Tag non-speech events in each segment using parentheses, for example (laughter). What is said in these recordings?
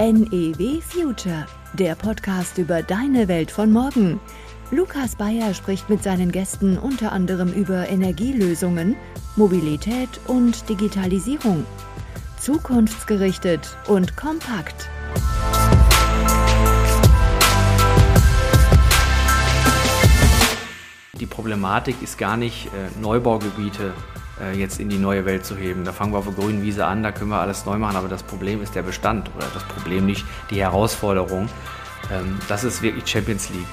NEW Future, der Podcast über deine Welt von morgen. Lukas Bayer spricht mit seinen Gästen unter anderem über Energielösungen, Mobilität und Digitalisierung. Zukunftsgerichtet und kompakt. Die Problematik ist gar nicht, äh, Neubaugebiete jetzt in die neue Welt zu heben. Da fangen wir auf der grünen Wiese an, da können wir alles neu machen, aber das Problem ist der Bestand oder das Problem nicht die Herausforderung. Ähm, das ist wirklich Champions League.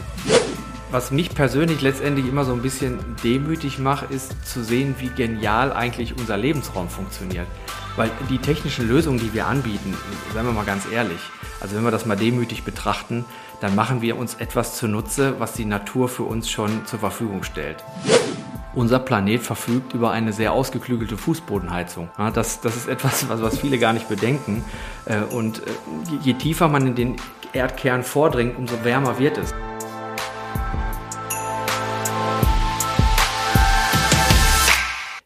Was mich persönlich letztendlich immer so ein bisschen demütig macht, ist zu sehen, wie genial eigentlich unser Lebensraum funktioniert. Weil die technischen Lösungen, die wir anbieten, seien wir mal ganz ehrlich, also wenn wir das mal demütig betrachten, dann machen wir uns etwas zunutze, was die Natur für uns schon zur Verfügung stellt. Unser Planet verfügt über eine sehr ausgeklügelte Fußbodenheizung. das, das ist etwas, was, was viele gar nicht bedenken. Äh, und äh, je tiefer man in den Erdkern vordringt, umso wärmer wird es.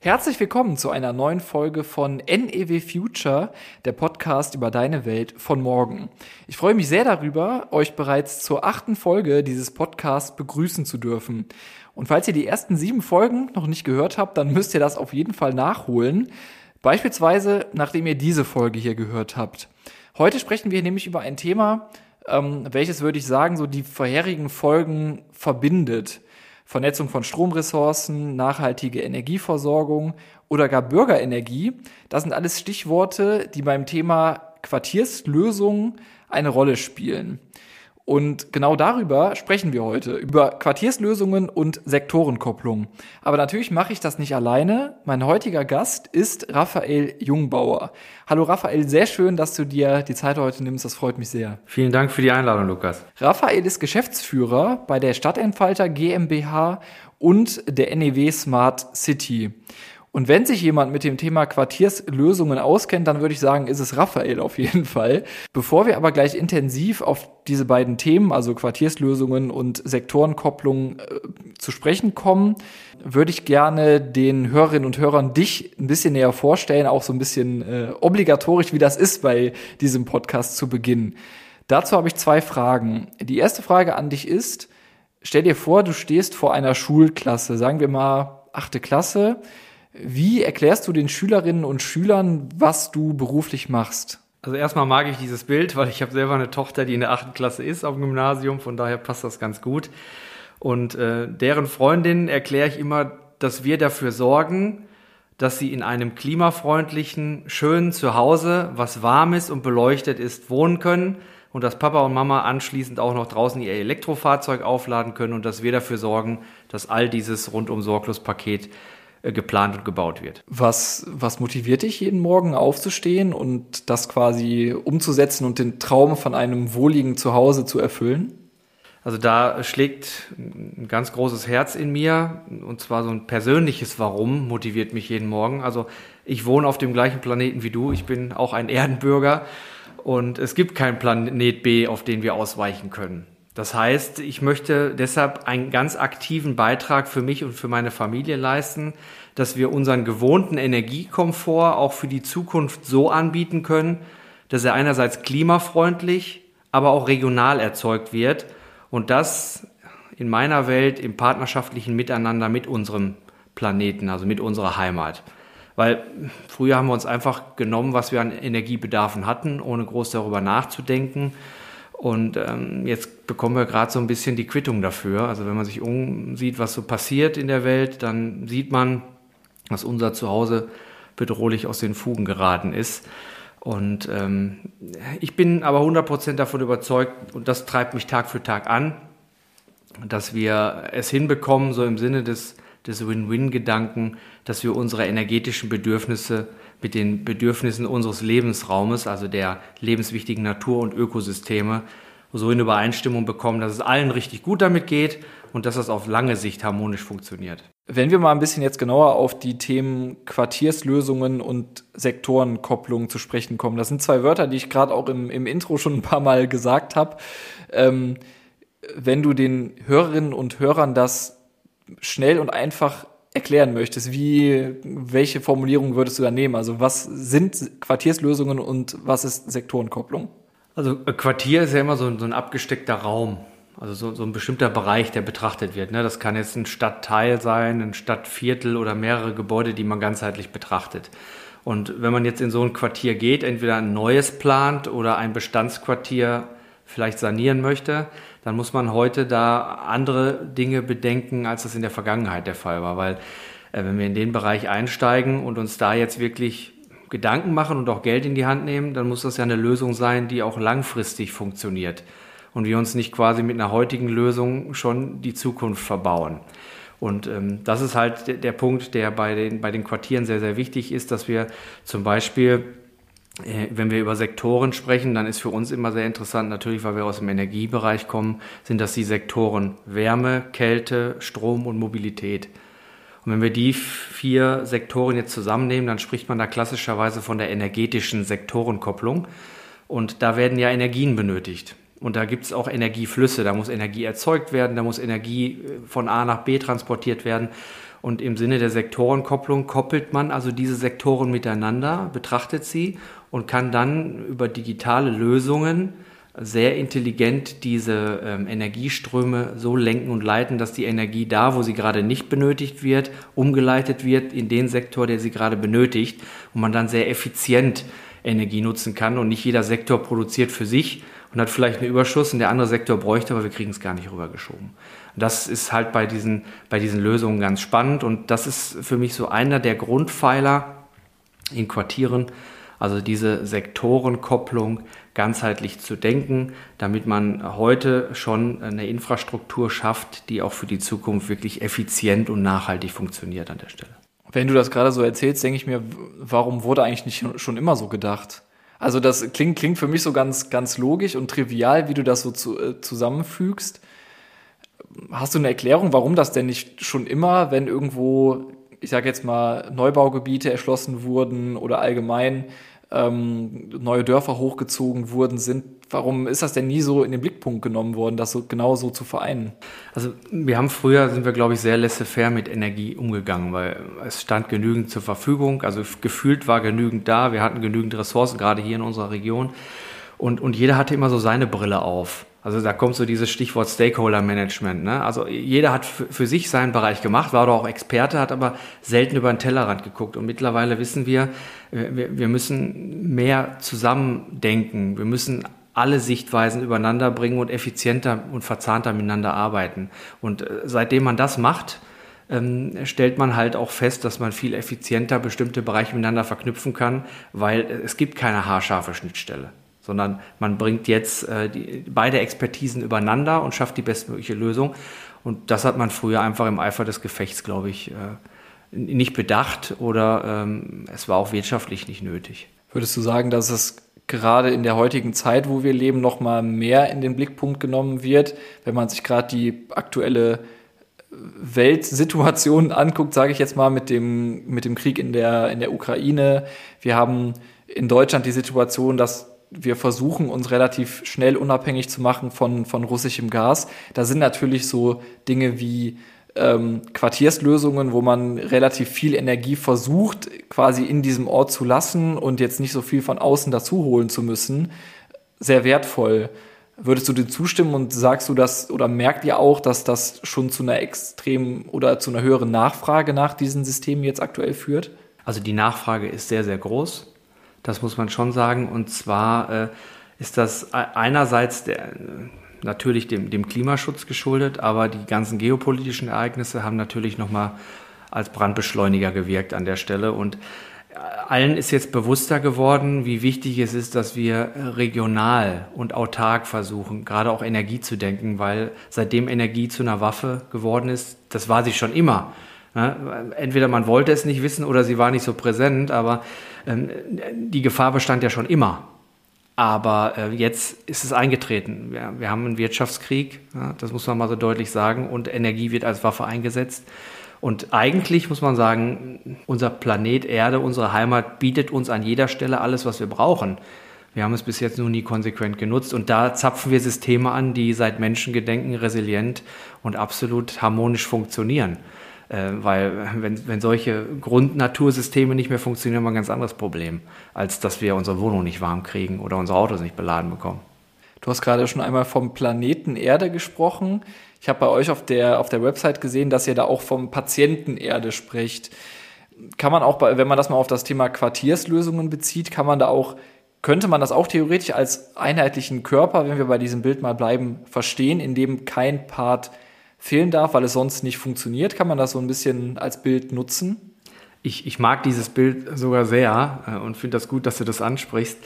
Herzlich willkommen zu einer neuen Folge von NEW Future, der Podcast über deine Welt von morgen. Ich freue mich sehr darüber, euch bereits zur achten Folge dieses Podcasts begrüßen zu dürfen. Und falls ihr die ersten sieben Folgen noch nicht gehört habt, dann müsst ihr das auf jeden Fall nachholen. Beispielsweise, nachdem ihr diese Folge hier gehört habt. Heute sprechen wir nämlich über ein Thema, ähm, welches würde ich sagen, so die vorherigen Folgen verbindet. Vernetzung von Stromressourcen, nachhaltige Energieversorgung oder gar Bürgerenergie. Das sind alles Stichworte, die beim Thema Quartierslösungen eine Rolle spielen. Und genau darüber sprechen wir heute, über Quartierslösungen und Sektorenkopplung. Aber natürlich mache ich das nicht alleine. Mein heutiger Gast ist Raphael Jungbauer. Hallo Raphael, sehr schön, dass du dir die Zeit heute nimmst. Das freut mich sehr. Vielen Dank für die Einladung, Lukas. Raphael ist Geschäftsführer bei der Stadtentfalter GmbH und der NEW Smart City. Und wenn sich jemand mit dem Thema Quartierslösungen auskennt, dann würde ich sagen, ist es Raphael auf jeden Fall. Bevor wir aber gleich intensiv auf diese beiden Themen, also Quartierslösungen und Sektorenkopplung, äh, zu sprechen kommen, würde ich gerne den Hörerinnen und Hörern dich ein bisschen näher vorstellen, auch so ein bisschen äh, obligatorisch, wie das ist bei diesem Podcast zu Beginn. Dazu habe ich zwei Fragen. Die erste Frage an dich ist, stell dir vor, du stehst vor einer Schulklasse, sagen wir mal achte Klasse, wie erklärst du den Schülerinnen und Schülern, was du beruflich machst? Also erstmal mag ich dieses Bild, weil ich habe selber eine Tochter, die in der achten Klasse ist auf dem Gymnasium, von daher passt das ganz gut. Und äh, deren Freundin erkläre ich immer, dass wir dafür sorgen, dass sie in einem klimafreundlichen, schönen Zuhause, was warm ist und beleuchtet ist, wohnen können und dass Papa und Mama anschließend auch noch draußen ihr Elektrofahrzeug aufladen können und dass wir dafür sorgen, dass all dieses rundum sorglos Paket geplant und gebaut wird. Was, was motiviert dich jeden Morgen aufzustehen und das quasi umzusetzen und den Traum von einem wohligen Zuhause zu erfüllen? Also da schlägt ein ganz großes Herz in mir und zwar so ein persönliches Warum motiviert mich jeden Morgen. Also ich wohne auf dem gleichen Planeten wie du, ich bin auch ein Erdenbürger und es gibt keinen Planet B, auf den wir ausweichen können. Das heißt, ich möchte deshalb einen ganz aktiven Beitrag für mich und für meine Familie leisten, dass wir unseren gewohnten Energiekomfort auch für die Zukunft so anbieten können, dass er einerseits klimafreundlich, aber auch regional erzeugt wird und das in meiner Welt im partnerschaftlichen Miteinander mit unserem Planeten, also mit unserer Heimat. Weil früher haben wir uns einfach genommen, was wir an Energiebedarfen hatten, ohne groß darüber nachzudenken. Und ähm, jetzt bekommen wir gerade so ein bisschen die Quittung dafür. Also wenn man sich umsieht, was so passiert in der Welt, dann sieht man, dass unser Zuhause bedrohlich aus den Fugen geraten ist. Und ähm, ich bin aber 100% davon überzeugt, und das treibt mich Tag für Tag an, dass wir es hinbekommen, so im Sinne des, des Win-Win-Gedanken, dass wir unsere energetischen Bedürfnisse mit den Bedürfnissen unseres Lebensraumes, also der lebenswichtigen Natur und Ökosysteme, so in Übereinstimmung bekommen, dass es allen richtig gut damit geht und dass das auf lange Sicht harmonisch funktioniert. Wenn wir mal ein bisschen jetzt genauer auf die Themen Quartierslösungen und Sektorenkopplung zu sprechen kommen, das sind zwei Wörter, die ich gerade auch im, im Intro schon ein paar Mal gesagt habe. Ähm, wenn du den Hörerinnen und Hörern das schnell und einfach erklären möchtest, wie, welche Formulierung würdest du da nehmen? Also was sind Quartierslösungen und was ist Sektorenkopplung? Also Quartier ist ja immer so ein, so ein abgesteckter Raum. Also so, so ein bestimmter Bereich, der betrachtet wird. Ne? Das kann jetzt ein Stadtteil sein, ein Stadtviertel oder mehrere Gebäude, die man ganzheitlich betrachtet. Und wenn man jetzt in so ein Quartier geht, entweder ein neues plant oder ein Bestandsquartier vielleicht sanieren möchte, dann muss man heute da andere Dinge bedenken, als das in der Vergangenheit der Fall war. Weil äh, wenn wir in den Bereich einsteigen und uns da jetzt wirklich Gedanken machen und auch Geld in die Hand nehmen, dann muss das ja eine Lösung sein, die auch langfristig funktioniert und wir uns nicht quasi mit einer heutigen Lösung schon die Zukunft verbauen. Und ähm, das ist halt der, Punkt, der bei den, bei den Quartieren sehr, sehr wichtig ist, dass wir zum Beispiel, wenn wir über Sektoren sprechen, dann ist für uns immer sehr interessant, natürlich, weil wir aus dem Energiebereich kommen, sind das die Sektoren Wärme, Kälte, Strom und Mobilität. Und wenn wir die vier Sektoren jetzt zusammennehmen, dann spricht man da klassischerweise von der energetischen Sektorenkopplung. Und da werden ja Energien benötigt. Und da gibt es auch Energieflüsse, da muss Energie erzeugt werden, da muss Energie äh, von A nach B transportiert werden. Und im Sinne der Sektorenkopplung koppelt man also diese Sektoren miteinander, betrachtet sie und kann dann über digitale Lösungen sehr intelligent diese ähm, Energieströme so lenken und leiten, dass die Energie da, wo sie gerade nicht benötigt wird, umgeleitet wird in den Sektor, der sie gerade benötigt und man dann sehr effizient Energie nutzen kann und nicht jeder Sektor produziert für sich, und hat vielleicht einen Überschuss und der andere Sektor bräuchte, aber wir kriegen es gar nicht rübergeschoben. Und das ist halt bei diesen, bei diesen Lösungen ganz spannend und das ist für mich so einer der Grundpfeiler in Quartieren, also diese Sektorenkopplung ganzheitlich zu denken, damit man heute schon eine Infrastruktur schafft, die auch für die Zukunft wirklich effizient und nachhaltig funktioniert an der Stelle. Wenn du das gerade so erzählst, denke ich mir, warum wurde eigentlich nicht schon immer so gedacht? Also das klingt, klingt für mich so ganz, ganz logisch und trivial, wie du das so zu, äh, zusammenfügst. Hast du eine Erklärung, warum das denn nicht schon immer, wenn irgendwo, ich sage jetzt mal, Neubaugebiete erschlossen wurden oder allgemein ähm, neue Dörfer hochgezogen wurden, sind. Warum ist das denn nie so in den Blickpunkt genommen worden, das so genau so zu vereinen? Also wir haben früher, sind wir glaube ich sehr laissez-faire mit Energie umgegangen, weil es stand genügend zur Verfügung, also gefühlt war genügend da, wir hatten genügend Ressourcen, gerade hier in unserer Region und, und jeder hatte immer so seine Brille auf. Also da kommt so dieses Stichwort Stakeholder Management. Ne? Also jeder hat für sich seinen Bereich gemacht, war doch auch Experte, hat aber selten über den Tellerrand geguckt. Und mittlerweile wissen wir, wir, wir müssen mehr zusammendenken. Wir müssen alle Sichtweisen übereinander bringen und effizienter und verzahnter miteinander arbeiten. Und äh, seitdem man das macht, ähm, stellt man halt auch fest, dass man viel effizienter bestimmte Bereiche miteinander verknüpfen kann, weil es gibt keine haarscharfe Schnittstelle sondern man bringt jetzt äh, die, beide Expertisen übereinander und schafft die bestmögliche Lösung. Und das hat man früher einfach im Eifer des Gefechts, glaube ich, äh, nicht bedacht oder ähm, es war auch wirtschaftlich nicht nötig. Würdest du sagen, dass es gerade in der heutigen Zeit, wo wir leben, noch mal mehr in den Blickpunkt genommen wird, wenn man sich gerade die aktuelle Weltsituation (laughs) anguckt, sage ich jetzt mal mit dem mit dem Krieg in der in der Ukraine. Wir haben in Deutschland die Situation, dass wir versuchen, uns relativ schnell unabhängig zu machen von, von russischem Gas. Da sind natürlich so Dinge wie ähm, Quartierslösungen, wo man relativ viel Energie versucht, quasi in diesem Ort zu lassen und jetzt nicht so viel von außen dazu holen zu müssen, sehr wertvoll. Würdest du dir zustimmen und sagst du das oder merkt ihr auch, dass das schon zu einer extremen oder zu einer höheren Nachfrage nach diesen Systemen jetzt aktuell führt? Also die Nachfrage ist sehr, sehr groß. Das muss man schon sagen. Und zwar äh, ist das einerseits der, natürlich dem, dem Klimaschutz geschuldet, aber die ganzen geopolitischen Ereignisse haben natürlich nochmal als Brandbeschleuniger gewirkt an der Stelle. Und allen ist jetzt bewusster geworden, wie wichtig es ist, dass wir regional und autark versuchen, gerade auch Energie zu denken, weil seitdem Energie zu einer Waffe geworden ist, das war sie schon immer. Entweder man wollte es nicht wissen oder sie war nicht so präsent, aber ähm, die Gefahr bestand ja schon immer. Aber äh, jetzt ist es eingetreten. Wir, wir haben einen Wirtschaftskrieg, ja, das muss man mal so deutlich sagen, und Energie wird als Waffe eingesetzt. Und eigentlich muss man sagen, unser Planet Erde, unsere Heimat bietet uns an jeder Stelle alles, was wir brauchen. Wir haben es bis jetzt nur nie konsequent genutzt und da zapfen wir Systeme an, die seit Menschengedenken resilient und absolut harmonisch funktionieren. Äh, weil wenn, wenn solche Grundnatursysteme nicht mehr funktionieren, haben wir ein ganz anderes Problem, als dass wir unsere Wohnung nicht warm kriegen oder unsere Autos nicht beladen bekommen. Du hast gerade schon einmal vom Planeten Erde gesprochen. Ich habe bei euch auf der, auf der Website gesehen, dass ihr da auch vom Patienten Erde spricht. Kann man auch, wenn man das mal auf das Thema Quartierslösungen bezieht, kann man da auch, könnte man das auch theoretisch als einheitlichen Körper, wenn wir bei diesem Bild mal bleiben, verstehen, in dem kein Part fehlen darf, weil es sonst nicht funktioniert? Kann man das so ein bisschen als Bild nutzen? Ich, ich mag dieses Bild sogar sehr äh, und finde das gut, dass du das ansprichst,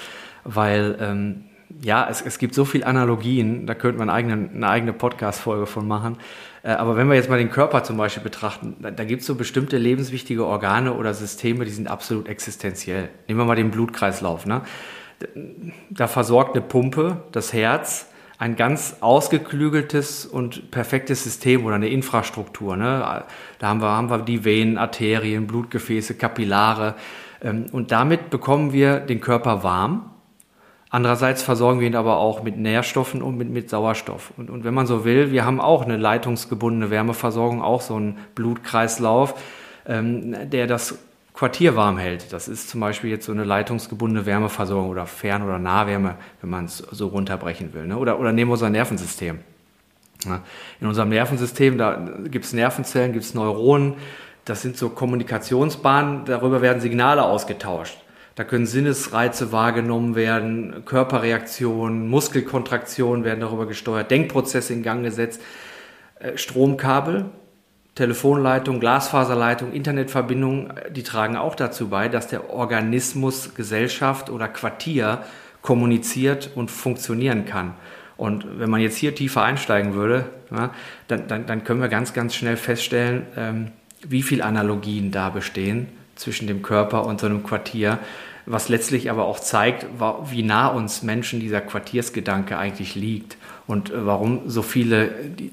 weil ähm, ja, es, es gibt so viele Analogien, da könnte man eine eigene Podcast-Folge von machen. Äh, aber wenn wir jetzt mal den Körper zum Beispiel betrachten, da, da gibt es so bestimmte lebenswichtige Organe oder Systeme, die sind absolut existenziell. Nehmen wir mal den Blutkreislauf. Ne? Da versorgt eine Pumpe das Herz, ein ganz ausgeklügeltes und perfektes System oder eine Infrastruktur. Ne? Da haben wir, haben wir die Venen, Arterien, Blutgefäße, Kapillare. Ähm, und damit bekommen wir den Körper warm Andererseits versorgen wir ihn aber auch mit Nährstoffen und mit, mit Sauerstoff. Und, und wenn man so will, wir haben auch eine leitungsgebundene Wärmeversorgung, auch so einen Blutkreislauf, ähm, der das Quartier warm hält. Das ist zum Beispiel jetzt so eine leitungsgebundene Wärmeversorgung oder Fern- oder Nahwärme, wenn man es so runterbrechen will. Ne? Oder, oder nehmen wir unser Nervensystem. In unserem Nervensystem, da gibt es Nervenzellen, gibt es Neuronen, das sind so Kommunikationsbahnen, darüber werden Signale ausgetauscht. Da können Sinnesreize wahrgenommen werden, Körperreaktionen, Muskelkontraktionen werden darüber gesteuert, Denkprozesse in Gang gesetzt, äh, Stromkabel, Telefonleitung, Glasfaserleitung, Internetverbindung, äh, die tragen auch dazu bei, dass der Organismus, Gesellschaft oder Quartier kommuniziert und funktionieren kann. Und wenn man jetzt hier tiefer einsteigen würde, ja, dann, dann, dann, können wir ganz, ganz schnell feststellen, ähm, wie viele Analogien da bestehen zwischen dem Körper und so einem Quartier, was letztlich aber auch zeigt, wie nah uns Menschen dieser Quartiersgedanke eigentlich liegt und äh, warum so viele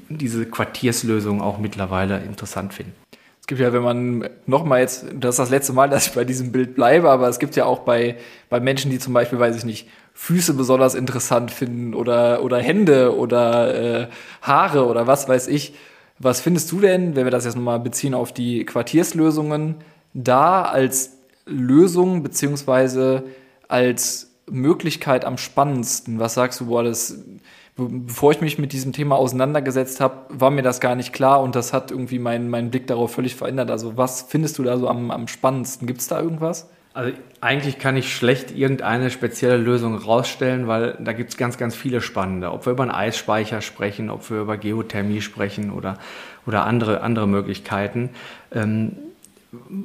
diese Quartierslösungen auch mittlerweile interessant finden. Es gibt ja, wenn man nochmal jetzt, das ist das letzte Mal, (laughs) dass ich bei diesem Bild bleibe, aber es gibt ja auch bei, bei Menschen, die zum Beispiel, weiß ich nicht, Füße besonders interessant finden oder, oder Hände oder äh, Haare oder was weiß ich. Was findest du denn, wenn wir das jetzt nochmal beziehen auf die Quartierslösungen, da als Lösung beziehungsweise als Möglichkeit am spannendsten? Was sagst du, boah, das, bevor ich mich mit diesem Thema auseinandergesetzt habe, war mir das gar nicht klar und das hat irgendwie meinen mein Blick darauf völlig verändert. Also was findest du da so am, am spannendsten? Gibt es da irgendwas? Also eigentlich kann ich schlecht irgendeine spezielle Lösung rausstellen, weil da gibt es ganz, ganz viele spannende. Ob wir über einen Eisspeicher sprechen, ob wir über Geothermie sprechen oder, oder andere, andere Möglichkeiten. Ähm,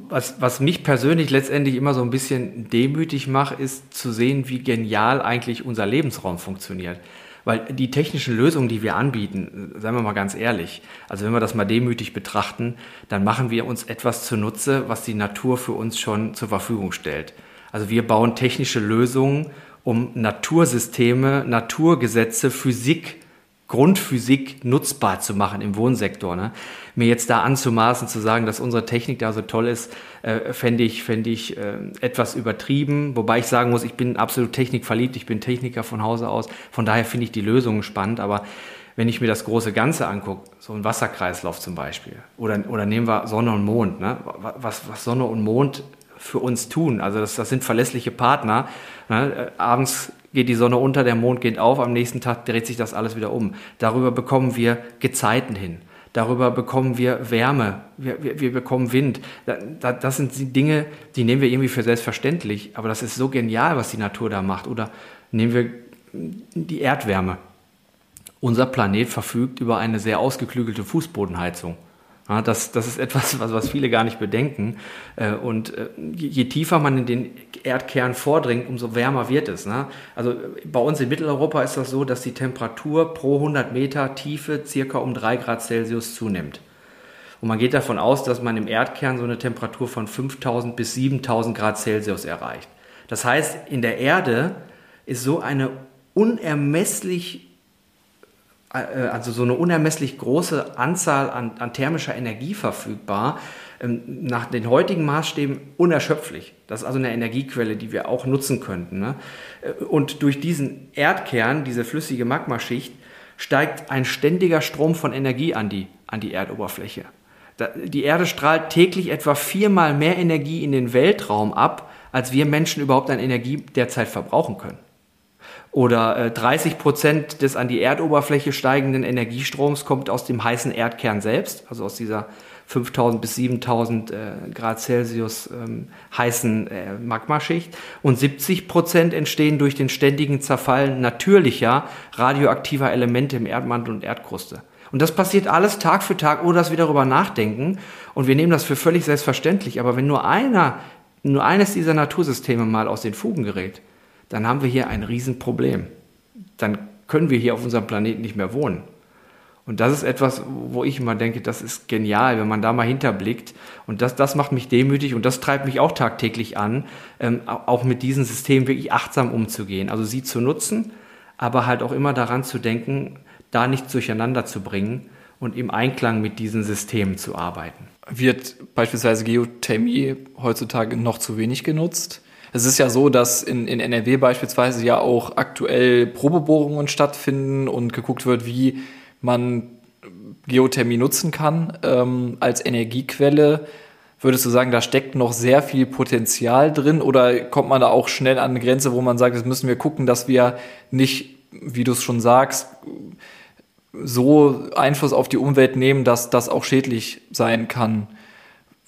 was, was mich persönlich letztendlich immer so ein bisschen demütig macht, ist zu sehen, wie genial eigentlich unser Lebensraum funktioniert. Weil die technischen Lösungen, die wir anbieten, seien wir mal ganz ehrlich, also wenn wir das mal demütig betrachten, dann machen wir uns etwas zunutze, was die Natur für uns schon zur Verfügung stellt. Also wir bauen technische Lösungen, um Natursysteme, Naturgesetze, Physik Grundphysik nutzbar zu machen im Wohnsektor. Ne? Mir jetzt da anzumaßen, zu sagen, dass unsere Technik da so toll ist, äh, fände ich, fänd ich äh, etwas übertrieben. Wobei ich sagen muss, ich bin absolut technikverliebt, ich bin Techniker von Hause aus. Von daher finde ich die Lösungen spannend. Aber wenn ich mir das große Ganze angucke, so ein Wasserkreislauf zum Beispiel, oder, oder nehmen wir Sonne und Mond, ne? was, was Sonne und Mond für uns tun. Also das, das sind verlässliche Partner. Ne? Abends geht die Sonne unter, der Mond geht auf, am nächsten Tag dreht sich das alles wieder um. Darüber bekommen wir Gezeiten hin. Darüber bekommen wir Wärme, wir, wir, wir bekommen Wind. das sind die Dinge, die nehmen wir irgendwie für selbstverständlich, aber das ist so genial, was die Natur da macht. Oder nehmen wir die Erdwärme. Unser Planet verfügt über eine sehr ausgeklügelte Fußbodenheizung. Ja, das, das ist etwas, was, was viele gar nicht bedenken. Äh, und äh, je tiefer man in den Erdkern vordringt, umso wärmer wird es. Ne? Also bei uns in Mitteleuropa ist das so, dass die Temperatur pro 100 Meter Tiefe circa um 3 Grad Celsius zunimmt. Und man geht davon aus, dass man im Erdkern so eine Temperatur von 5000 bis 7000 Grad Celsius erreicht. Das heißt, in der Erde ist so eine unermesslich also so eine unermesslich große Anzahl an, an thermischer Energie verfügbar, ähm, nach den heutigen Maßstäben unerschöpflich. Das ist also eine Energiequelle, die wir auch nutzen könnten. Ne? Äh, und durch diesen Erdkern, diese flüssige Magmaschicht, steigt ein ständiger Strom von Energie an die, an die Erdoberfläche. Die Erde strahlt täglich etwa viermal mehr Energie in den Weltraum ab, als wir Menschen überhaupt an Energie derzeit verbrauchen können. Oder äh, 30 Prozent des an die Erdoberfläche steigenden Energiestroms kommt aus dem heißen Erdkern selbst, also aus dieser 5000 bis 7000 äh, Grad Celsius ähm, heißen äh, Magmaschicht. Und 70 Prozent entstehen durch den ständigen Zerfall natürlicher radioaktiver Elemente im Erdmantel und Erdkruste. Und das passiert alles Tag für Tag, ohne dass wir darüber nachdenken. Und wir nehmen das für völlig selbstverständlich. Aber wenn nur einer, nur eines dieser Natursysteme mal aus den Fugen gerät, dann haben wir hier ein Riesenproblem. Dann können wir hier auf unserem Planeten nicht mehr wohnen. Und das ist etwas, wo ich immer denke, das ist genial, wenn man da mal hinterblickt. Und das, das macht mich demütig und das treibt mich auch tagtäglich an, ähm, auch mit diesen Systemen wirklich achtsam umzugehen. Also sie zu nutzen, aber halt auch immer daran zu denken, da nicht durcheinander zu bringen und im Einklang mit diesen Systemen zu arbeiten. Wird beispielsweise Geothermie heutzutage noch zu wenig genutzt? Es ist ja so, dass in, in NRW beispielsweise ja auch aktuell Probebohrungen stattfinden und geguckt wird, wie man Geothermie nutzen kann ähm, als Energiequelle. Würdest du sagen, da steckt noch sehr viel Potenzial drin oder kommt man da auch schnell an eine Grenze, wo man sagt, jetzt müssen wir gucken, dass wir nicht, wie du es schon sagst, so Einfluss auf die Umwelt nehmen, dass das auch schädlich sein kann?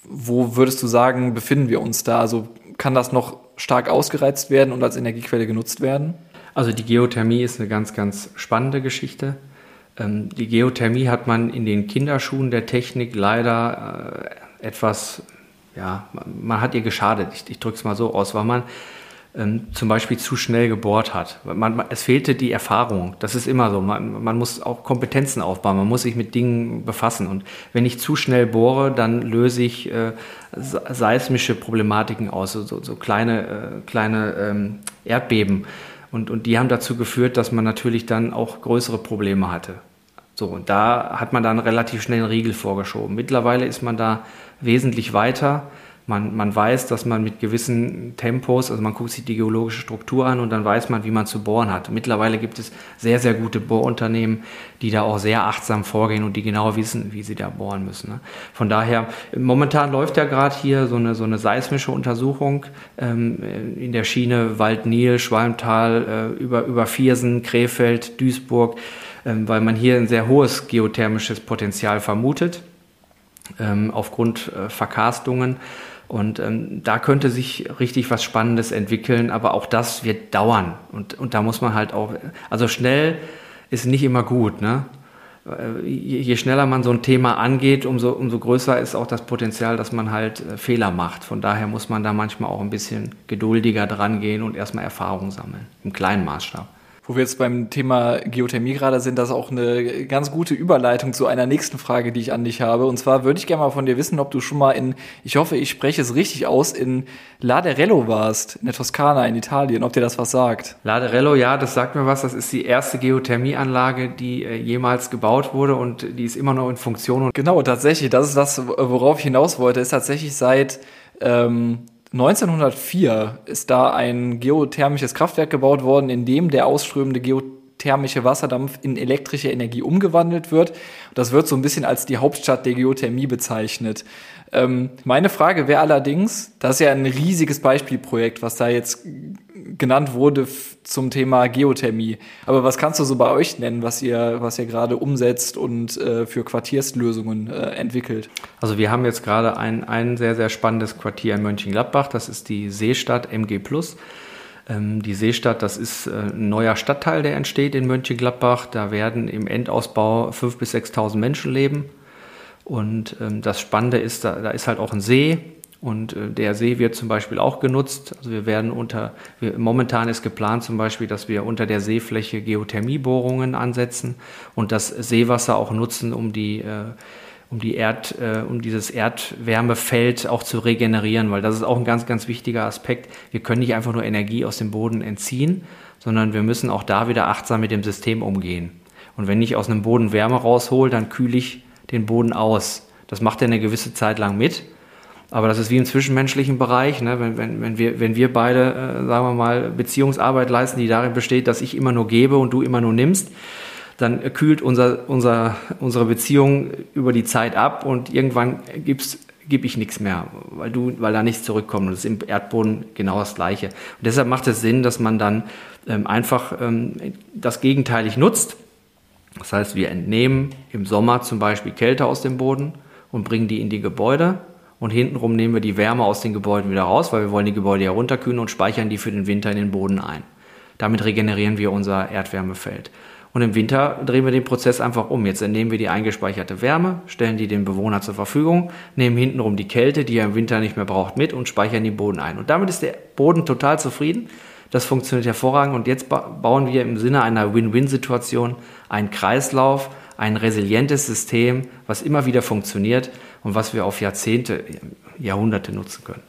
Wo würdest du sagen, befinden wir uns da? Also kann das noch stark ausgereizt werden und als Energiequelle genutzt werden? Also die Geothermie ist eine ganz, ganz spannende Geschichte. Ähm, die Geothermie hat man in den Kinderschuhen der Technik leider äh, etwas, ja, man hat ihr geschadet. Ich, ich drücke es mal so aus, weil man ähm, zum Beispiel zu schnell gebohrt hat. Man, es fehlte die Erfahrung. Das ist immer so. Man, man, muss auch Kompetenzen aufbauen. Man muss sich mit Dingen befassen. Und wenn ich zu schnell bohre, dann löse ich äh, seismische Problematiken aus, so, so, kleine, äh, kleine ähm, Erdbeben. Und, und die haben dazu geführt, dass man natürlich dann auch größere Probleme hatte. So, und da hat man dann relativ schnell einen Riegel vorgeschoben. Mittlerweile ist man da wesentlich weiter. Man, man weiß, dass man mit gewissen Tempos, also man guckt sich die geologische Struktur an und dann weiß man, wie man zu bohren hat. Mittlerweile gibt es sehr, sehr gute Bohrunternehmen, die da auch sehr achtsam vorgehen und die genau wissen, wie sie da bohren müssen. Ne? Von daher, momentan läuft ja gerade hier so eine, so eine seismische Untersuchung ähm, in der Schiene Wald-Nil, Schwalmtal, äh, über, über Viersen, Krefeld, Duisburg, ähm, weil man hier ein sehr hohes geothermisches Potenzial vermutet ähm, aufgrund äh, Verkarstungen. Und ähm, da könnte sich richtig was Spannendes entwickeln, aber auch das wird dauern. Und, und da muss man halt auch, also schnell ist nicht immer gut, ne? Äh, je schneller man so ein Thema angeht, umso, umso größer ist auch das Potenzial, dass man halt äh, Fehler macht. Von daher muss man da manchmal auch ein bisschen geduldiger dran gehen und erstmal Erfahrung sammeln, im kleinen Maßstab wo wir jetzt beim Thema Geothermie gerade sind, das ist auch eine ganz gute Überleitung zu einer nächsten Frage, die ich an dich habe. Und zwar würde ich gerne mal von dir wissen, ob du schon mal in, ich hoffe, ich spreche es richtig aus, in Laderello warst, in der Toskana in Italien, ob dir das was sagt. Laderello, ja, das sagt mir was. Das ist die erste Geothermieanlage, die äh, jemals gebaut wurde und die ist immer noch in Funktion. Genau, tatsächlich, das ist das, worauf ich hinaus wollte, ist tatsächlich seit ähm, 1904 ist da ein geothermisches Kraftwerk gebaut worden, in dem der ausströmende geothermische Wasserdampf in elektrische Energie umgewandelt wird. Das wird so ein bisschen als die Hauptstadt der Geothermie bezeichnet. Ähm, meine Frage wäre allerdings, das ist ja ein riesiges Beispielprojekt, was da jetzt genannt wurde zum Thema Geothermie. Aber was kannst du so bei euch nennen, was ihr, was ihr gerade umsetzt und äh, für Quartierslösungen äh, entwickelt? Also wir haben jetzt gerade ein, ein sehr, sehr spannendes Quartier in Mönchengladbach. Das ist die Seestadt MG Plus. Ähm, die Seestadt, das ist äh, ein neuer Stadtteil, der entsteht in Mönchengladbach. Da werden im Endausbau 5.000 bis 6.000 Menschen leben. Und ähm, das Spannende ist, da, da ist halt auch ein See und äh, der See wird zum Beispiel auch genutzt. Also wir werden unter, wir, momentan ist geplant zum Beispiel, dass wir unter der Seefläche Geothermiebohrungen ansetzen und das Seewasser auch nutzen, um die äh, um die Erd, äh, um dieses Erdwärmefeld auch zu regenerieren, weil das ist auch ein ganz, ganz wichtiger Aspekt. Wir können nicht einfach nur Energie aus dem Boden entziehen, sondern wir müssen auch da wieder achtsam mit dem System umgehen. Und wenn ich aus einem Boden Wärme raushole, dann kühle ich den Boden aus. Das macht er eine gewisse Zeit lang mit. Aber das ist wie im zwischenmenschlichen Bereich, ne? wenn, wenn, wenn, wir, wenn wir beide, äh, sagen wir mal, Beziehungsarbeit leisten, die darin besteht, dass ich immer nur gebe und du immer nur nimmst, dann kühlt unser, unser, unsere Beziehung über die Zeit ab und irgendwann gibt's gebe ich nichts mehr, weil du, weil da nichts zurückkommt. Und das ist im Erdboden genau das Gleiche. Und deshalb macht es Sinn, dass man dann ähm, einfach ähm, das gegenteilig nutzt. Das heißt, wir entnehmen im Sommer zum Beispiel Kälte aus dem Boden und bringen die in die Gebäude. Und hintenrum nehmen wir die Wärme aus den Gebäuden wieder raus, weil wir wollen die Gebäude ja runterkühlen und speichern die für den Winter in den Boden ein. Damit regenerieren wir unser Erdwärmefeld. Und im Winter drehen wir den Prozess einfach um. Jetzt entnehmen wir die eingespeicherte Wärme, stellen die dem Bewohner zur Verfügung, nehmen hintenrum die Kälte, die er im Winter nicht mehr braucht, mit und speichern den Boden ein. Und damit ist der Boden total zufrieden. Das funktioniert hervorragend. Und jetzt bauen wir im Sinne einer Win-Win-Situation einen Kreislauf, ein resilientes System, was immer wieder funktioniert und was wir auf Jahrzehnte, Jahrhunderte nutzen können.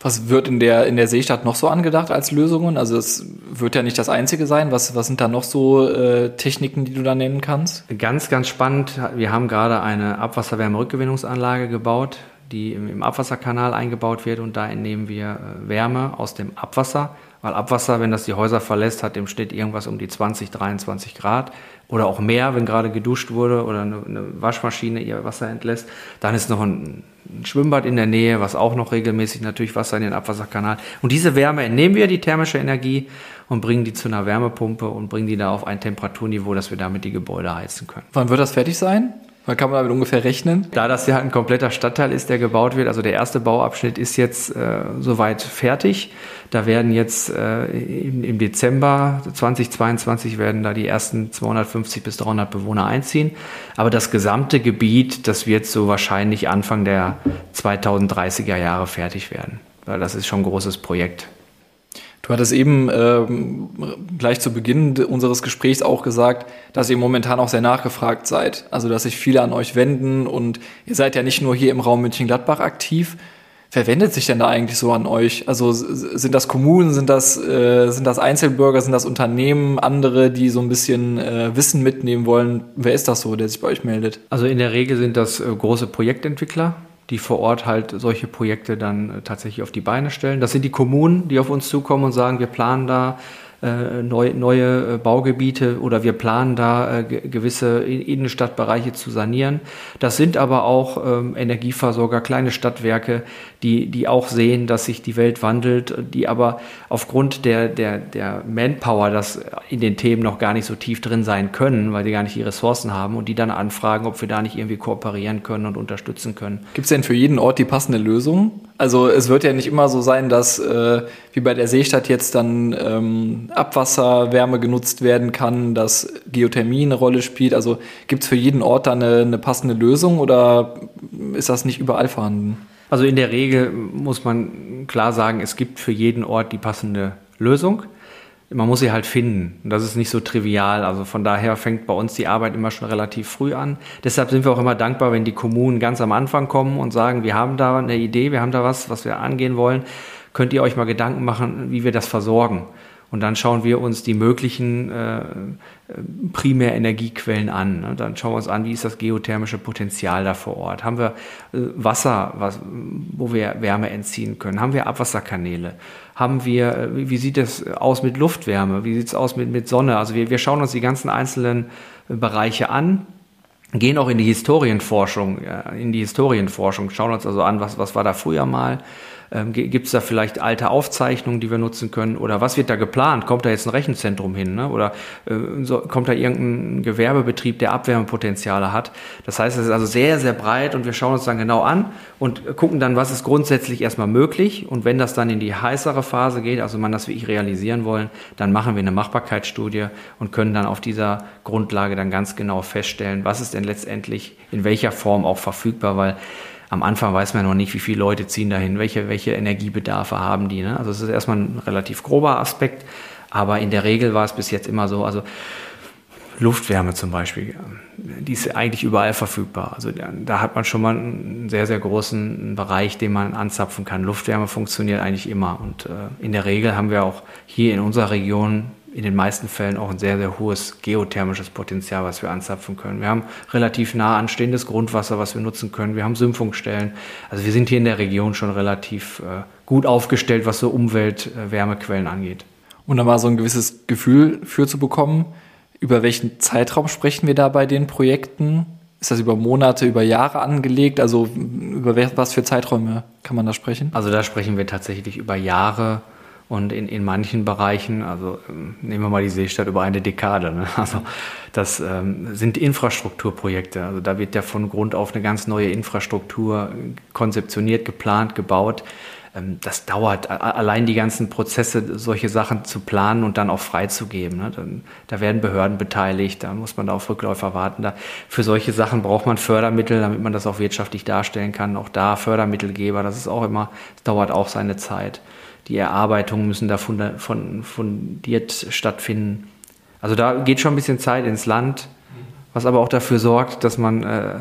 Was wird in der, in der Seestadt noch so angedacht als Lösungen? Also es wird ja nicht das Einzige sein. Was, was sind da noch so äh, Techniken, die du da nennen kannst? Ganz, ganz spannend. Wir haben gerade eine Abwasserwärmerückgewinnungsanlage gebaut, die im, im Abwasserkanal eingebaut wird und da entnehmen wir äh, Wärme aus dem Abwasser. Weil Abwasser, wenn das die Häuser verlässt, hat im Schnitt irgendwas um die 20, 23 Grad oder auch mehr, wenn gerade geduscht wurde oder eine, eine Waschmaschine ihr Wasser entlässt. Dann ist noch ein, ein, Schwimmbad in der Nähe, was auch noch regelmäßig natürlich Wasser in den Abwasserkanal. Und diese Wärme entnehmen wir, die thermische Energie, und bringen die zu einer Wärmepumpe und bringen die da auf ein Temperaturniveau, dass wir damit die Gebäude heizen können. Wann wird das fertig sein? Wann kann man damit ungefähr rechnen? Da das ja ein kompletter Stadtteil ist, der gebaut wird, also der erste Bauabschnitt ist jetzt äh, soweit fertig. Da werden jetzt äh, im, im, Dezember 2022 werden da die ersten 250 bis 300 Bewohner einziehen. Aber das gesamte Gebiet, das wird so wahrscheinlich Anfang der 2030er Jahre fertig werden. Weil das ist schon ein großes Projekt. Du hattest eben ähm, gleich zu Beginn unseres Gesprächs auch gesagt, dass ihr momentan auch sehr nachgefragt seid. Also dass sich viele an euch wenden und ihr seid ja nicht nur hier im Raum München-Gladbach aktiv. Wer wendet sich denn da eigentlich so an euch? Also sind das Kommunen, sind das, äh, sind das Einzelbürger, sind das Unternehmen, andere, die so ein bisschen äh, Wissen mitnehmen wollen? Wer ist das so, der sich bei euch meldet? Also in der Regel sind das äh, große Projektentwickler, die vor Ort halt solche Projekte dann äh, tatsächlich auf die Beine stellen. Das sind die Kommunen, die auf uns zukommen und sagen, wir planen da äh, neu, neue äh, Baugebiete oder wir planen da äh, gewisse Innenstadtbereiche zu sanieren. Das sind aber auch ähm, Energieversorger, kleine Stadtwerke, die, die auch sehen, dass sich die Welt wandelt, die aber aufgrund der, der, der Manpower, das in den Themen noch gar nicht so tief drin sein können, weil die gar nicht die Ressourcen haben und die dann anfragen, ob wir da nicht irgendwie kooperieren können und unterstützen können. Gibt es denn für jeden Ort die passende Lösung? Also es wird ja nicht immer so sein, dass äh, wie bei der Seestadt jetzt dann ähm, Abwasserwärme genutzt werden kann, dass Geothermie eine Rolle spielt. Also gibt es für jeden Ort da eine, eine passende Lösung oder ist das nicht überall vorhanden? Also in der Regel muss man klar sagen, es gibt für jeden Ort die passende Lösung. Man muss sie halt finden. Und das ist nicht so trivial. Also von daher fängt bei uns die Arbeit immer schon relativ früh an. Deshalb sind wir auch immer dankbar, wenn die Kommunen ganz am Anfang kommen und sagen, wir haben da eine Idee, wir haben da was, was wir angehen wollen. Könnt ihr euch mal Gedanken machen, wie wir das versorgen? Und dann schauen wir uns die möglichen äh, Primärenergiequellen an. Ne? Dann schauen wir uns an, wie ist das geothermische Potenzial da vor Ort. Haben wir äh, Wasser, was, wo wir Wärme entziehen können? Haben wir Abwasserkanäle? Haben wir, äh, wie sieht es aus mit Luftwärme? Wie sieht es aus mit, mit Sonne? Also wir, wir schauen uns die ganzen einzelnen äh, Bereiche an, gehen auch in die Historienforschung, in die Historienforschung, schauen uns also an, was, was war da früher mal, ähm, Gibt es da vielleicht alte Aufzeichnungen, die wir nutzen können? Oder was wird da geplant? Kommt da jetzt ein Rechenzentrum hin? Ne? Oder äh, so, kommt da irgendein Gewerbebetrieb, der Abwärmepotenziale hat? Das heißt, es ist also sehr, sehr breit und wir schauen uns dann genau an und gucken dann, was ist grundsätzlich erstmal möglich. Und wenn das dann in die heißere Phase geht, also man das wie ich realisieren wollen, dann machen wir eine Machbarkeitsstudie und können dann auf dieser Grundlage dann ganz genau feststellen, was ist denn letztendlich in welcher Form auch verfügbar, weil am Anfang weiß man noch nicht, wie viele Leute ziehen dahin, welche, welche Energiebedarfe haben die. Ne? Also es ist erstmal ein relativ grober Aspekt, aber in der Regel war es bis jetzt immer so, also Luftwärme zum Beispiel, die ist eigentlich überall verfügbar. Also da hat man schon mal einen sehr, sehr großen Bereich, den man anzapfen kann. Luftwärme funktioniert eigentlich immer und äh, in der Regel haben wir auch hier in unserer Region in den meisten Fällen auch ein sehr, sehr hohes geothermisches Potenzial, was wir anzapfen können. Wir haben relativ nah anstehendes Grundwasser, was wir nutzen können. Wir haben Sümpfungsstellen. Also wir sind hier in der Region schon relativ äh, gut aufgestellt, was so Umweltwärmequellen äh, angeht. Und da mal so ein gewisses Gefühl für zu bekommen, über welchen Zeitraum sprechen wir da bei den Projekten? ist das über Monate, über Jahre angelegt? Also über was für Zeiträume kann man da sprechen? Also da sprechen wir tatsächlich über Jahre und in, in manchen Bereichen, also ähm, nehmen wir mal die Seestadt über eine Dekade. Ne? (laughs) Also das ähm, sind Infrastrukturprojekte. Also da wird ja von Grund auf eine ganz neue Infrastruktur konzeptioniert, geplant, gebaut. Ähm, das dauert allein die ganzen Prozesse, solche Sachen zu planen und dann auch freizugeben. Ne? Dann, da werden Behörden beteiligt, da muss man da auf Rückläufer warten. Da, für solche Sachen braucht man Fördermittel, damit man das auch wirtschaftlich darstellen kann. Auch da Fördermittelgeber, das ist auch immer, das dauert auch seine Zeit. Die Erarbeitungen müssen da fundiert stattfinden. Also da geht schon ein bisschen Zeit ins Land, was aber auch dafür sorgt, dass man äh,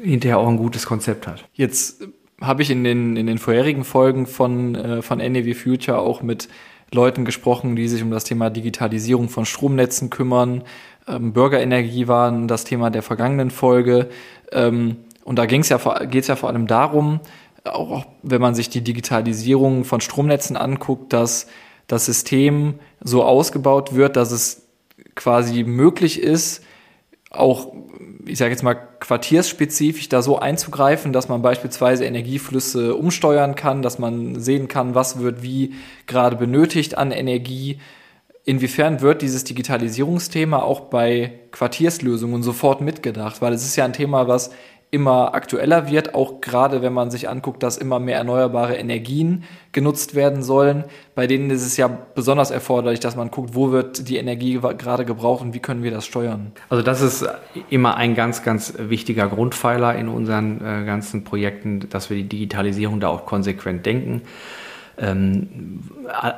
hinterher auch ein gutes Konzept hat. Jetzt habe ich in den, in den vorherigen Folgen von, äh, von NEW Future auch mit Leuten gesprochen, die sich um das Thema Digitalisierung von Stromnetzen kümmern. Ähm, Bürgerenergie waren das Thema der vergangenen Folge. Ähm, und da ging's ja, geht's ja vor allem darum, auch wenn man sich die Digitalisierung von Stromnetzen anguckt, dass das System so ausgebaut wird, dass es quasi möglich ist, auch ich sage jetzt mal, quartiersspezifisch da so einzugreifen, dass man beispielsweise Energieflüsse umsteuern kann, dass man sehen kann, was wird wie gerade benötigt an Energie. Inwiefern wird dieses Digitalisierungsthema auch bei Quartierslösungen sofort mitgedacht? Weil es ist ja ein Thema, was immer aktueller wird, auch gerade wenn man sich anguckt, dass immer mehr erneuerbare Energien genutzt werden sollen. Bei denen ist es ja besonders erforderlich, dass man guckt, wo wird die Energie gerade gebraucht und wie können wir das steuern. Also das ist immer ein ganz, ganz wichtiger Grundpfeiler in unseren äh, ganzen Projekten, dass wir die Digitalisierung da auch konsequent denken. Ähm,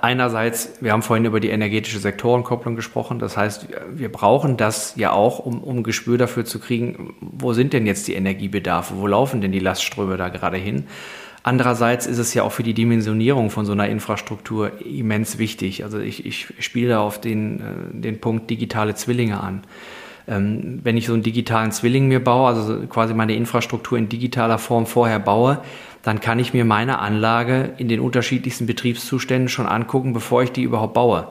einerseits, wir haben vorhin über die energetische Sektorenkopplung gesprochen. Das heißt, wir brauchen das ja auch, um, um Gespür dafür zu kriegen, wo sind denn jetzt die Energiebedarfe, wo laufen denn die Lastströme da gerade hin. Andererseits ist es ja auch für die Dimensionierung von so einer Infrastruktur immens wichtig. Also ich, ich spiele da auf den, äh, den Punkt digitale Zwillinge an. Ähm, wenn ich so einen digitalen Zwilling mir baue, also quasi meine Infrastruktur in digitaler Form vorher baue, dann kann ich mir meine Anlage in den unterschiedlichsten Betriebszuständen schon angucken, bevor ich die überhaupt baue.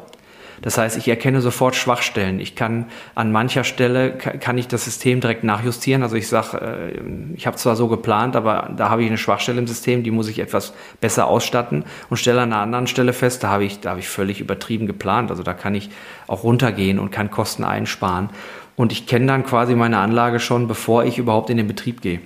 Das heißt, ich erkenne sofort Schwachstellen. Ich kann an mancher Stelle kann ich das System direkt nachjustieren. Also ich sage, äh, ich habe zwar so geplant, aber da habe ich eine Schwachstelle im System, die muss ich etwas besser ausstatten und stelle an einer anderen Stelle fest, da habe ich, da habe ich völlig übertrieben geplant. Also da kann ich auch runtergehen und kann Kosten einsparen. Und ich kenne dann quasi meine Anlage schon, bevor ich überhaupt in den Betrieb gehe.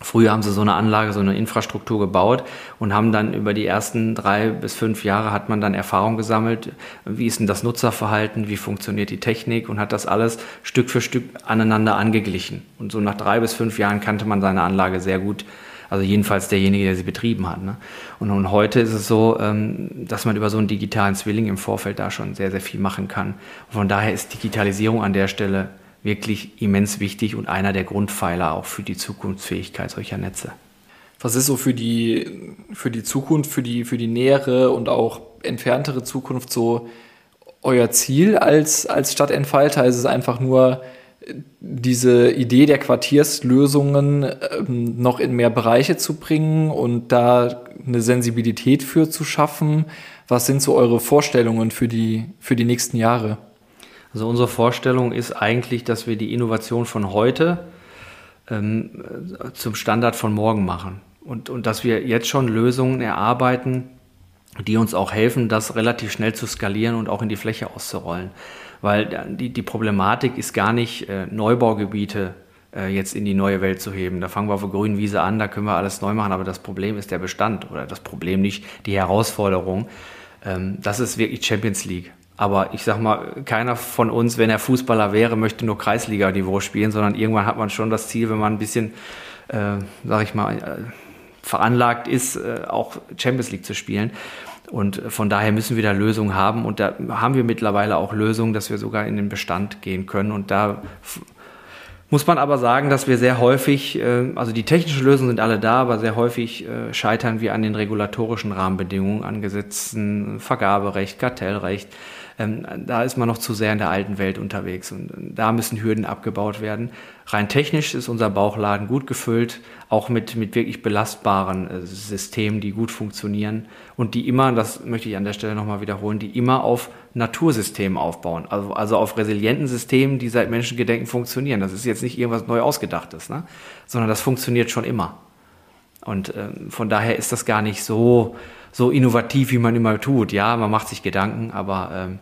Früher haben sie so eine Anlage, so eine Infrastruktur gebaut und haben dann über die ersten drei bis fünf Jahre hat man dann Erfahrung gesammelt, wie ist denn das Nutzerverhalten, wie funktioniert die Technik und hat das alles Stück für Stück aneinander angeglichen. Und so nach drei bis fünf Jahren kannte man seine Anlage sehr gut, also jedenfalls derjenige, der sie betrieben hat. Ne? Und, und heute ist es so, ähm, dass man über so einen digitalen Zwilling im Vorfeld da schon sehr, sehr viel machen kann. Von daher ist Digitalisierung an der Stelle wirklich immens wichtig und einer der Grundpfeiler auch für die Zukunftsfähigkeit solcher Netze. Was ist so für die, für die Zukunft, für die, für die nähere und auch entferntere Zukunft so euer Ziel als, als Stadtentfalter? Ist es einfach nur diese Idee der Quartierslösungen ähm, noch in mehr Bereiche zu bringen und da eine Sensibilität für zu schaffen? Was sind so eure Vorstellungen für die, für die nächsten Jahre? Also unsere Vorstellung ist eigentlich, dass wir die Innovation von heute ähm, zum Standard von morgen machen. Und, und dass wir jetzt schon Lösungen erarbeiten, die uns auch helfen, das relativ schnell zu skalieren und auch in die Fläche auszurollen. Weil die, die Problematik ist gar nicht, äh, Neubaugebiete äh, jetzt in die neue Welt zu heben. Da fangen wir auf der grünen Wiese an, da können wir alles neu machen, aber das Problem ist der Bestand oder das Problem nicht die Herausforderung. Ähm, das ist wirklich Champions League. Aber ich sag mal, keiner von uns, wenn er Fußballer wäre, möchte nur Kreisliga-Niveau spielen, sondern irgendwann hat man schon das Ziel, wenn man ein bisschen, äh, sag ich mal, äh, veranlagt ist, äh, auch Champions League zu spielen. Und von daher müssen wir da Lösungen haben. Und da haben wir mittlerweile auch Lösungen, dass wir sogar in den Bestand gehen können. Und da muss man aber sagen, dass wir sehr häufig, äh, also die technischen Lösungen sind alle da, aber sehr häufig äh, scheitern wir an den regulatorischen Rahmenbedingungen, an Gesetzen, Vergaberecht, Kartellrecht Ähm, da ist man noch zu sehr in der alten Welt unterwegs und da müssen Hürden abgebaut werden. Rein technisch ist unser Bauchladen gut gefüllt, auch mit, mit wirklich belastbaren äh, Systemen, die gut funktionieren und die immer, das möchte ich an der Stelle nochmal wiederholen, die immer auf Natursystemen aufbauen, also, also auf resilienten Systemen, die seit Menschengedenken funktionieren. Das ist jetzt nicht irgendwas neu ausgedachtes, ne? sondern das funktioniert schon immer. Und ähm, von daher ist das gar nicht so, so innovativ, wie man immer tut. Ja, man macht sich Gedanken, aber ähm,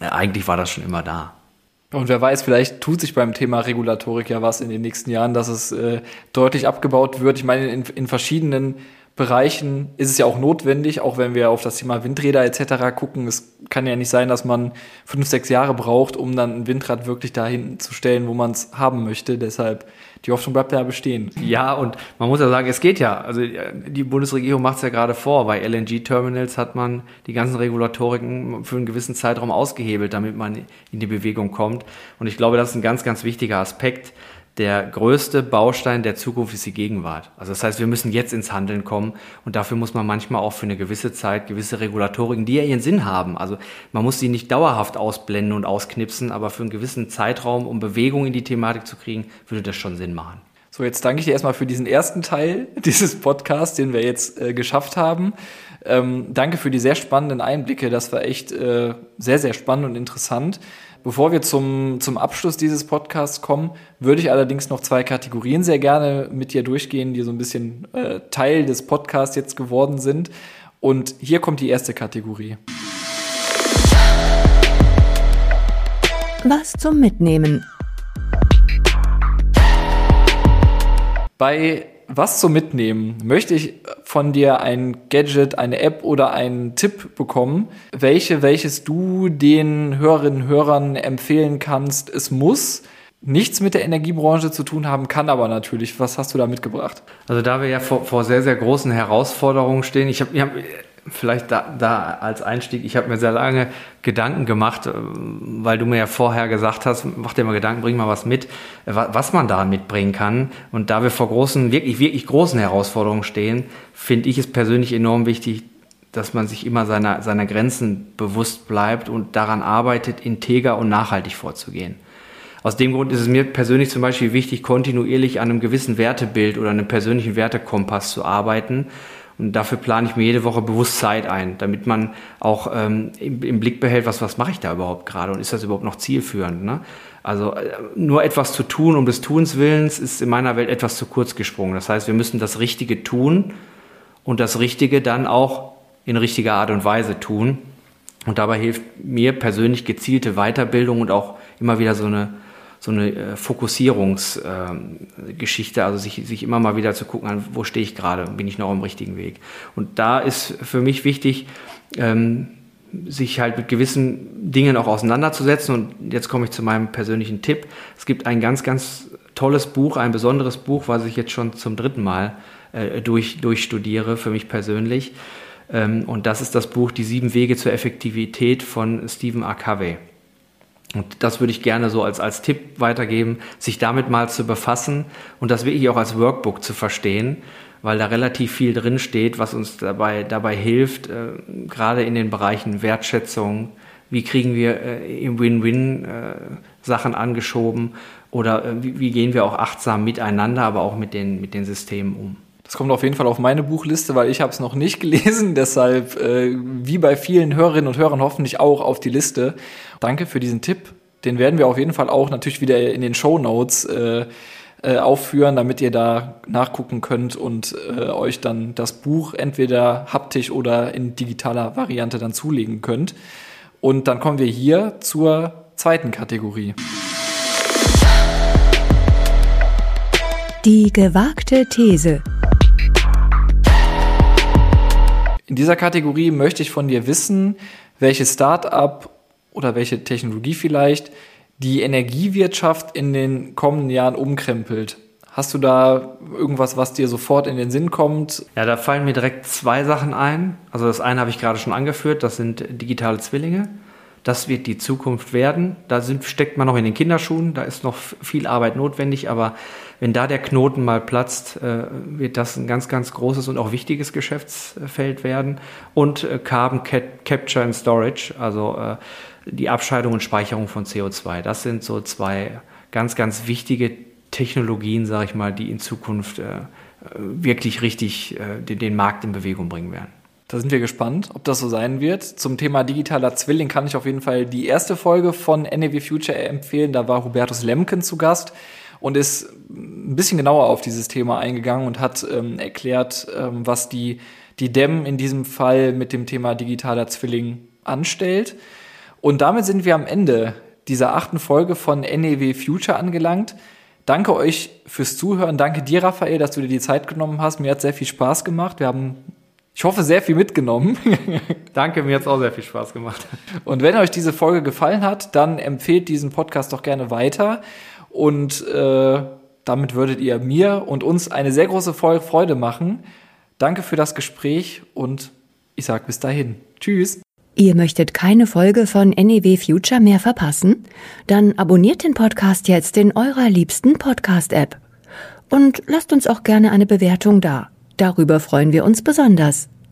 eigentlich war das schon immer da. Und wer weiß, vielleicht tut sich beim Thema Regulatorik ja was in den nächsten Jahren, dass es äh, deutlich abgebaut wird. Ich meine, in, in verschiedenen Bereichen ist es ja auch notwendig, auch wenn wir auf das Thema Windräder etc. gucken. Es kann ja nicht sein, dass man fünf, sechs Jahre braucht, um dann ein Windrad wirklich dahin zu stellen, wo man es haben möchte. Deshalb die Hoffnung bleibt ja bestehen. Ja, und man muss ja sagen, es geht ja. Also die Bundesregierung macht es ja gerade vor. Bei LNG-Terminals hat man die ganzen Regulatoriken für einen gewissen Zeitraum ausgehebelt, damit man in die Bewegung kommt. Und ich glaube, das ist ein ganz, ganz wichtiger Aspekt der größte Baustein der Zukunft ist die Gegenwart. Also das heißt, wir müssen jetzt ins Handeln kommen und dafür muss man manchmal auch für eine gewisse Zeit gewisse Regulatoriken, die ja ihren Sinn haben. Also man muss sie nicht dauerhaft ausblenden und ausknipsen, aber für einen gewissen Zeitraum, um Bewegung in die Thematik zu kriegen, würde das schon Sinn machen. So, jetzt danke ich dir erstmal für diesen ersten Teil (laughs) dieses Podcasts, den wir jetzt äh, geschafft haben. Ähm, danke für die sehr spannenden Einblicke. Das war echt äh, sehr, sehr spannend und interessant. Bevor wir zum, zum Abschluss dieses Podcasts kommen, würde ich allerdings noch zwei Kategorien sehr gerne mit dir durchgehen, die so ein bisschen äh, Teil des Podcasts jetzt geworden sind. Und hier kommt die erste Kategorie. Was zum Mitnehmen. Bei was zum Mitnehmen möchte ich von dir ein Gadget, eine App oder einen Tipp bekommen, welche, welches du den Hörerinnen und Hörern empfehlen kannst. Es muss nichts mit der Energiebranche zu tun haben, kann aber natürlich. Was hast du da mitgebracht? Also da wir ja vor, vor sehr, sehr großen Herausforderungen stehen, ich habe hab, vielleicht da, da als Einstieg, ich habe mir sehr lange Gedanken gemacht, äh, weil du mir ja vorher gesagt hast, mach dir mal Gedanken, bring mal was mit, äh, was man da mitbringen kann. Und da wir vor großen, wirklich, wirklich großen Herausforderungen stehen, finde ich es persönlich enorm wichtig, dass man sich immer seiner, seiner Grenzen bewusst bleibt und daran arbeitet, integer und nachhaltig vorzugehen. Aus dem Grund ist es mir persönlich zum Beispiel wichtig, kontinuierlich an einem gewissen Wertebild oder einem persönlichen Wertekompass zu arbeiten, und dafür plane ich mir jede Woche bewusst Zeit ein, damit man auch ähm, im, im, Blick behält, was, was mache ich da überhaupt gerade und ist das überhaupt noch zielführend. Ne? Also äh, nur etwas zu tun um des Tuns Willens ist in meiner Welt etwas zu kurz gesprungen. Das heißt, wir müssen das Richtige tun und das Richtige dann auch in richtiger Art und Weise tun. Und dabei hilft mir persönlich gezielte Weiterbildung und auch immer wieder so eine so eine Fokussierungsgeschichte, äh, also sich, sich immer mal wieder zu gucken, an, wo stehe ich gerade, bin ich noch am richtigen Weg. Und da ist für mich wichtig, ähm, sich halt mit gewissen Dingen auch auseinanderzusetzen. Und jetzt komme ich zu meinem persönlichen Tipp. Es gibt ein ganz, ganz tolles Buch, ein besonderes Buch, was ich jetzt schon zum dritten Mal äh, durch, durchstudiere, für mich persönlich. Ähm, und das ist das Buch Die sieben Wege zur Effektivität von Stephen R. Covey. Und das würde ich gerne so als, als Tipp weitergeben, sich damit mal zu befassen und das wirklich auch als Workbook zu verstehen, weil da relativ viel drin steht, was uns dabei, dabei hilft, äh, gerade in den Bereichen Wertschätzung, wie kriegen wir äh, im Win-Win äh, Sachen angeschoben oder äh, wie, wie gehen wir auch achtsam miteinander, aber auch mit den, mit den Systemen um. Das kommt auf jeden Fall auf meine Buchliste, weil ich habe es noch nicht (laughs) gelesen. Deshalb, äh, wie bei vielen Hörerinnen und Hörern, hoffentlich auch auf die Liste. Danke für diesen Tipp. Den werden wir auf jeden Fall auch natürlich wieder in den Show Notes äh, äh, aufführen, damit ihr da nachgucken könnt und äh, euch dann das Buch entweder haptisch oder in digitaler Variante dann zulegen könnt. Und dann kommen wir hier zur zweiten Kategorie. Die gewagte These. In dieser Kategorie möchte ich von dir wissen, welches Start-up oder welche Technologie vielleicht die Energiewirtschaft in den kommenden Jahren umkrempelt. Hast du da irgendwas, was dir sofort in den Sinn kommt? Ja, da fallen mir direkt zwei Sachen ein. Also das eine habe ich gerade schon angeführt, das sind digitale Zwillinge. Das wird die Zukunft werden. Da sind, steckt man noch in den Kinderschuhen, da ist noch viel Arbeit notwendig, aber wenn da der Knoten mal platzt, äh, wird das ein ganz, ganz großes und auch wichtiges Geschäftsfeld werden. Und äh, Carbon Capture and Storage, also äh, die Abscheidung und Speicherung von CO2. Das sind so zwei ganz, ganz wichtige Technologien, sage ich mal, die in Zukunft wirklich richtig den Markt in Bewegung bringen werden. Da sind wir gespannt, ob das so sein wird. Zum Thema digitaler Zwilling kann ich auf jeden Fall die erste Folge von NAV Future empfehlen. Da war Hubertus Lemken zu Gast und ist ein bisschen genauer auf dieses Thema eingegangen und hat ähm, erklärt, ähm, was die, die DEM in diesem Fall mit dem Thema digitaler Zwilling anstellt. Und damit sind wir am Ende dieser achten Folge von NEW Future angelangt. Danke euch fürs Zuhören. Danke dir, Raphael, dass du dir die Zeit genommen hast. Mir hat sehr viel Spaß gemacht. Wir haben ich hoffe, sehr viel mitgenommen. (laughs) Danke, mir hat es auch sehr viel Spaß gemacht. Und wenn euch diese Folge gefallen hat, dann empfehlt diesen Podcast doch gerne weiter. Und äh, damit würdet ihr mir und uns eine sehr große Freude machen. Danke für das Gespräch und ich sage bis dahin. Tschüss. Ihr möchtet keine Folge von NEW Future mehr verpassen? Dann abonniert den Podcast jetzt in eurer liebsten Podcast-App. Und lasst uns auch gerne eine Bewertung da. Darüber freuen wir uns besonders.